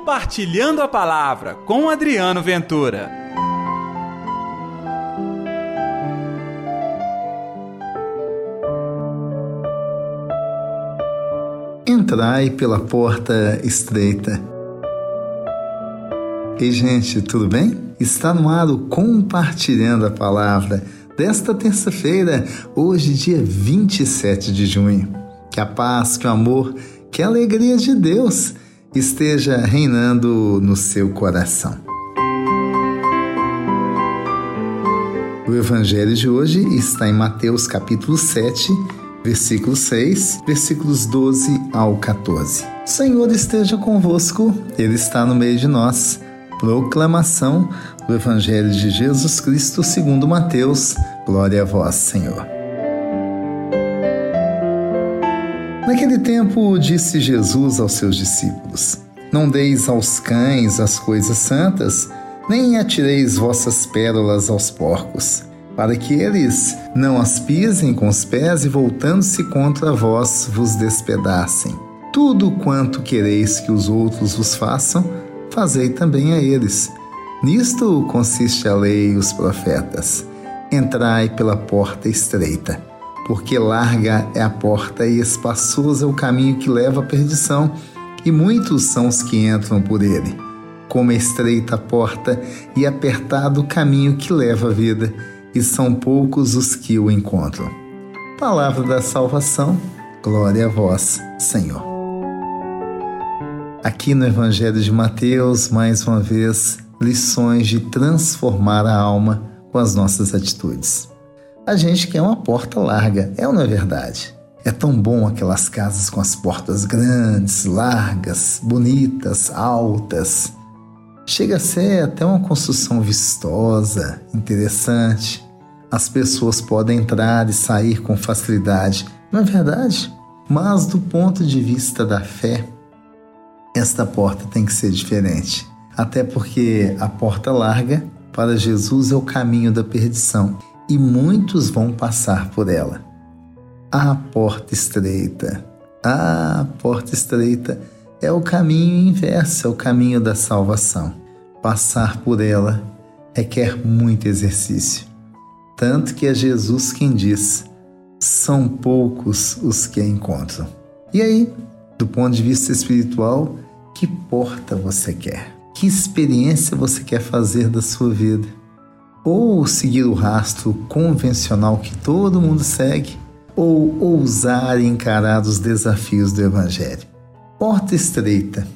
Compartilhando a Palavra com Adriano Ventura. Entrai pela porta estreita. Ei, gente, tudo bem? Está no ar o Compartilhando a Palavra desta terça-feira, hoje, dia 27 de junho. Que a paz, que o amor, que a alegria de Deus esteja reinando no seu coração. O evangelho de hoje está em Mateus capítulo 7, versículo 6, versículos 12 ao 14. O Senhor esteja convosco, Ele está no meio de nós. Proclamação do Evangelho de Jesus Cristo segundo Mateus. Glória a vós, Senhor. Naquele tempo, disse Jesus aos seus discípulos: Não deis aos cães as coisas santas, nem atireis vossas pérolas aos porcos, para que eles não as pisem com os pés e, voltando-se contra vós, vos despedacem. Tudo quanto quereis que os outros vos façam, fazei também a eles. Nisto consiste a lei e os profetas. Entrai pela porta estreita porque larga é a porta e espaçoso é o caminho que leva à perdição, e muitos são os que entram por ele. Como é estreita a porta e apertado o caminho que leva à vida, e são poucos os que o encontram. Palavra da salvação, glória a vós, Senhor. Aqui no Evangelho de Mateus, mais uma vez, lições de transformar a alma com as nossas atitudes. A gente quer uma porta larga, é ou não é verdade? É tão bom aquelas casas com as portas grandes, largas, bonitas, altas. Chega a ser até uma construção vistosa, interessante. As pessoas podem entrar e sair com facilidade, não é verdade? Mas do ponto de vista da fé, esta porta tem que ser diferente. Até porque a porta larga para Jesus é o caminho da perdição e muitos vão passar por ela. A porta estreita, a porta estreita é o caminho inverso, é o caminho da salvação. Passar por ela requer muito exercício. Tanto que é Jesus quem diz: são poucos os que a encontram. E aí, do ponto de vista espiritual, que porta você quer? Que experiência você quer fazer da sua vida? Ou seguir o rastro convencional que todo mundo segue, ou ousar encarar os desafios do Evangelho. Porta estreita,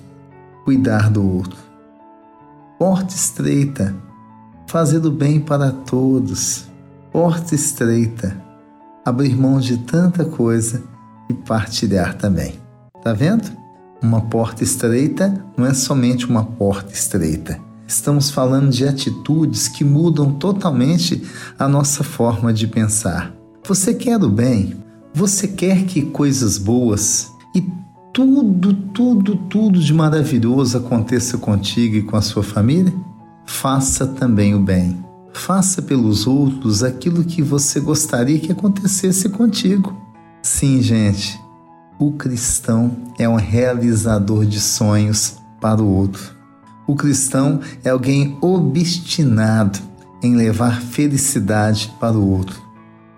cuidar do outro. Porta estreita, fazer o bem para todos. Porta estreita, abrir mão de tanta coisa e partilhar também. Tá vendo? Uma porta estreita não é somente uma porta estreita Estamos falando de atitudes que mudam totalmente a nossa forma de pensar. Você quer o bem? Você quer que coisas boas e tudo, tudo, tudo de maravilhoso aconteça contigo e com a sua família? Faça também o bem. Faça pelos outros aquilo que você gostaria que acontecesse contigo. Sim, gente, o cristão é um realizador de sonhos para o outro. O cristão é alguém obstinado em levar felicidade para o outro.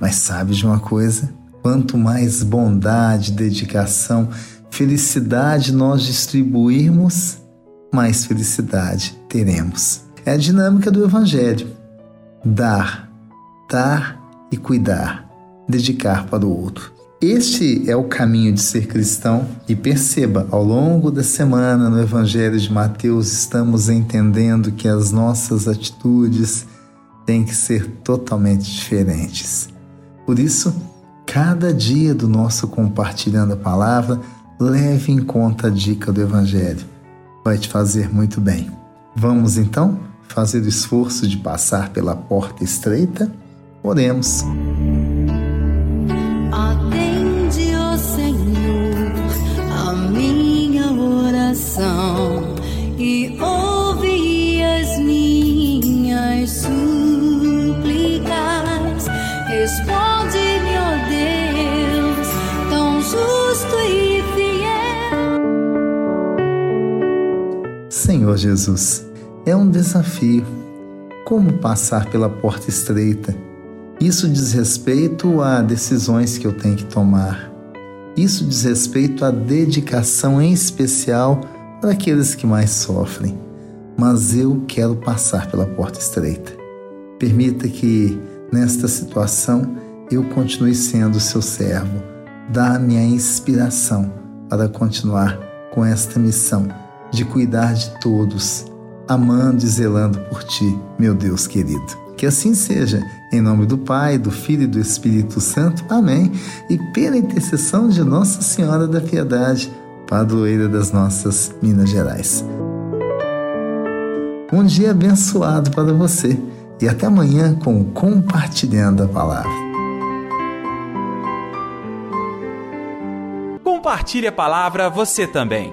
Mas sabe de uma coisa? Quanto mais bondade, dedicação, felicidade nós distribuirmos, mais felicidade teremos. É a dinâmica do Evangelho: dar, dar e cuidar, dedicar para o outro. Este é o caminho de ser cristão e perceba, ao longo da semana no Evangelho de Mateus estamos entendendo que as nossas atitudes têm que ser totalmente diferentes. Por isso, cada dia do nosso compartilhando a palavra, leve em conta a dica do Evangelho. Vai te fazer muito bem. Vamos então fazer o esforço de passar pela porta estreita? Oremos. Senhor Jesus, é um desafio. Como passar pela porta estreita? Isso diz respeito a decisões que eu tenho que tomar. Isso diz respeito à dedicação em especial para aqueles que mais sofrem. Mas eu quero passar pela porta estreita. Permita que, nesta situação, eu continue sendo seu servo. Dá-me a inspiração para continuar com esta missão de cuidar de todos, amando e zelando por ti, meu Deus querido. Que assim seja, em nome do Pai, do Filho e do Espírito Santo. Amém. E pela intercessão de Nossa Senhora da Piedade, padroeira das nossas Minas Gerais. Um dia abençoado para você e até amanhã com Compartilhando a Palavra. Compartilhe a palavra você também.